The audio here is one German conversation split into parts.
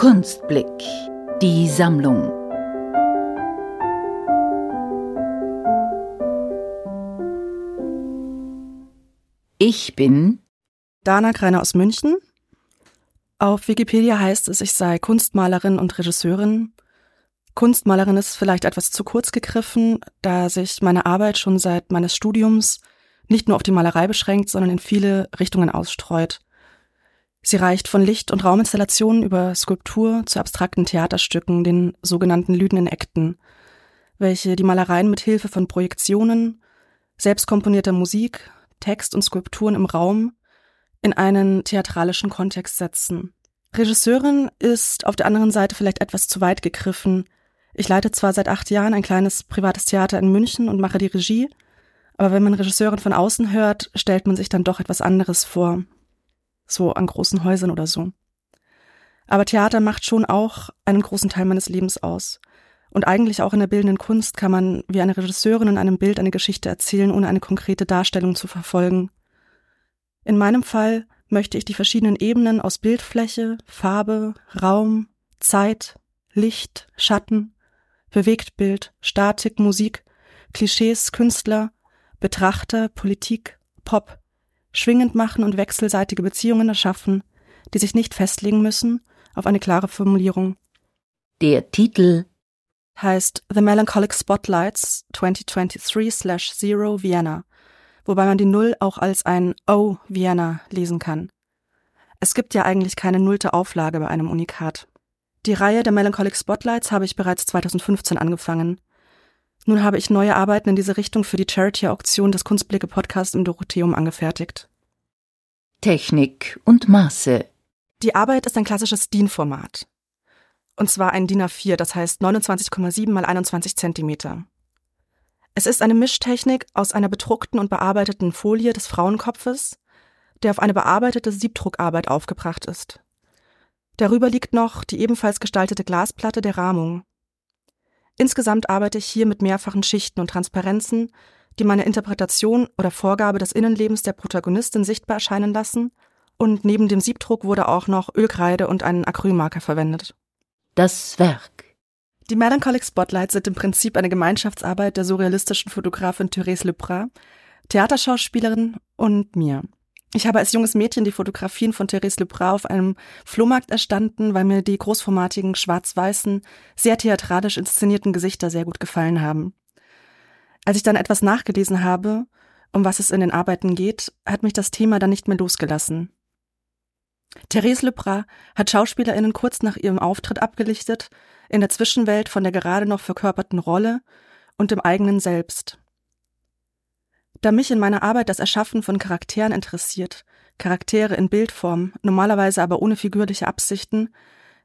Kunstblick, die Sammlung. Ich bin Dana Greiner aus München. Auf Wikipedia heißt es, ich sei Kunstmalerin und Regisseurin. Kunstmalerin ist vielleicht etwas zu kurz gegriffen, da sich meine Arbeit schon seit meines Studiums nicht nur auf die Malerei beschränkt, sondern in viele Richtungen ausstreut. Sie reicht von Licht- und Rauminstallationen über Skulptur zu abstrakten Theaterstücken, den sogenannten lüdenden Ekten, welche die Malereien mit Hilfe von Projektionen, selbstkomponierter Musik, Text und Skulpturen im Raum in einen theatralischen Kontext setzen. Regisseurin ist auf der anderen Seite vielleicht etwas zu weit gegriffen. Ich leite zwar seit acht Jahren ein kleines privates Theater in München und mache die Regie, aber wenn man Regisseurin von außen hört, stellt man sich dann doch etwas anderes vor. So an großen Häusern oder so. Aber Theater macht schon auch einen großen Teil meines Lebens aus. Und eigentlich auch in der bildenden Kunst kann man wie eine Regisseurin in einem Bild eine Geschichte erzählen, ohne eine konkrete Darstellung zu verfolgen. In meinem Fall möchte ich die verschiedenen Ebenen aus Bildfläche, Farbe, Raum, Zeit, Licht, Schatten, Bewegtbild, Statik, Musik, Klischees, Künstler, Betrachter, Politik, Pop schwingend machen und wechselseitige Beziehungen erschaffen, die sich nicht festlegen müssen auf eine klare Formulierung. Der Titel heißt The Melancholic Spotlights 2023/0 Vienna, wobei man die Null auch als ein O Vienna lesen kann. Es gibt ja eigentlich keine nullte Auflage bei einem Unikat. Die Reihe der Melancholic Spotlights habe ich bereits 2015 angefangen. Nun habe ich neue Arbeiten in diese Richtung für die Charity-Auktion des Kunstblicke Podcast im Dorotheum angefertigt. Technik und Maße. Die Arbeit ist ein klassisches DIN-Format. Und zwar ein DIN A4, das heißt 29,7 mal 21 Zentimeter. Es ist eine Mischtechnik aus einer bedruckten und bearbeiteten Folie des Frauenkopfes, der auf eine bearbeitete Siebdruckarbeit aufgebracht ist. Darüber liegt noch die ebenfalls gestaltete Glasplatte der Rahmung. Insgesamt arbeite ich hier mit mehrfachen Schichten und Transparenzen, die meine Interpretation oder Vorgabe des Innenlebens der Protagonistin sichtbar erscheinen lassen, und neben dem Siebdruck wurde auch noch Ölkreide und ein Acrylmarker verwendet. Das Werk. Die Melancholic Spotlights sind im Prinzip eine Gemeinschaftsarbeit der surrealistischen Fotografin Therese Lepras, Theaterschauspielerin und mir. Ich habe als junges Mädchen die Fotografien von Therese Lepras auf einem Flohmarkt erstanden, weil mir die großformatigen, schwarz-weißen, sehr theatralisch inszenierten Gesichter sehr gut gefallen haben. Als ich dann etwas nachgelesen habe, um was es in den Arbeiten geht, hat mich das Thema dann nicht mehr losgelassen. Therese Lepras hat SchauspielerInnen kurz nach ihrem Auftritt abgelichtet, in der Zwischenwelt von der gerade noch verkörperten Rolle und dem eigenen Selbst. Da mich in meiner Arbeit das Erschaffen von Charakteren interessiert, Charaktere in Bildform, normalerweise aber ohne figürliche Absichten,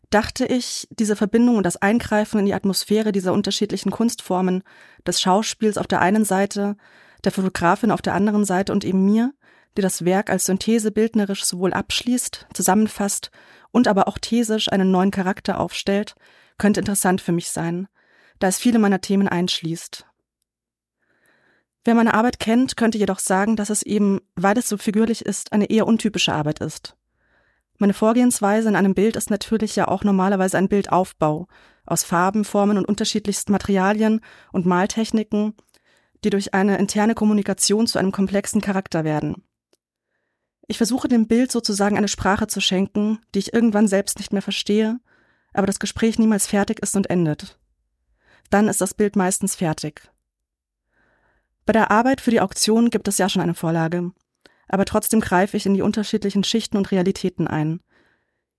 dachte ich, diese Verbindung und das Eingreifen in die Atmosphäre dieser unterschiedlichen Kunstformen, des Schauspiels auf der einen Seite, der Fotografin auf der anderen Seite und eben mir, die das Werk als Synthese bildnerisch sowohl abschließt, zusammenfasst und aber auch thesisch einen neuen Charakter aufstellt, könnte interessant für mich sein, da es viele meiner Themen einschließt. Wer meine Arbeit kennt, könnte jedoch sagen, dass es eben, weil es so figürlich ist, eine eher untypische Arbeit ist. Meine Vorgehensweise in einem Bild ist natürlich ja auch normalerweise ein Bildaufbau aus Farben, Formen und unterschiedlichsten Materialien und Maltechniken, die durch eine interne Kommunikation zu einem komplexen Charakter werden. Ich versuche dem Bild sozusagen eine Sprache zu schenken, die ich irgendwann selbst nicht mehr verstehe, aber das Gespräch niemals fertig ist und endet. Dann ist das Bild meistens fertig. Bei der Arbeit für die Auktion gibt es ja schon eine Vorlage, aber trotzdem greife ich in die unterschiedlichen Schichten und Realitäten ein.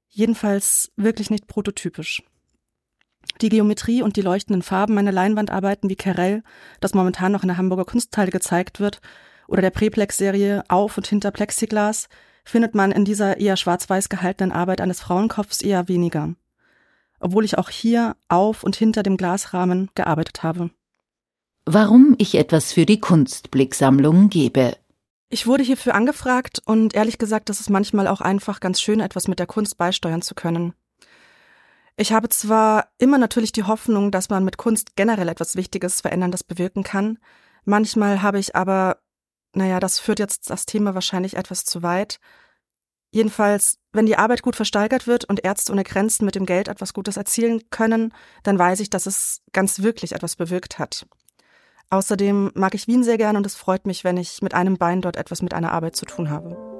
Jedenfalls wirklich nicht prototypisch. Die Geometrie und die leuchtenden Farben meiner Leinwandarbeiten wie Carell, das momentan noch in der Hamburger Kunstteile gezeigt wird, oder der Preplex-Serie Auf und hinter Plexiglas, findet man in dieser eher schwarz-weiß gehaltenen Arbeit eines Frauenkopfs eher weniger. Obwohl ich auch hier auf und hinter dem Glasrahmen gearbeitet habe warum ich etwas für die Kunstblicksammlung gebe. Ich wurde hierfür angefragt und ehrlich gesagt, das ist manchmal auch einfach ganz schön, etwas mit der Kunst beisteuern zu können. Ich habe zwar immer natürlich die Hoffnung, dass man mit Kunst generell etwas Wichtiges, Veränderndes bewirken kann. Manchmal habe ich aber, naja, das führt jetzt das Thema wahrscheinlich etwas zu weit. Jedenfalls, wenn die Arbeit gut versteigert wird und Ärzte ohne Grenzen mit dem Geld etwas Gutes erzielen können, dann weiß ich, dass es ganz wirklich etwas bewirkt hat. Außerdem mag ich Wien sehr gern und es freut mich, wenn ich mit einem Bein dort etwas mit einer Arbeit zu tun habe.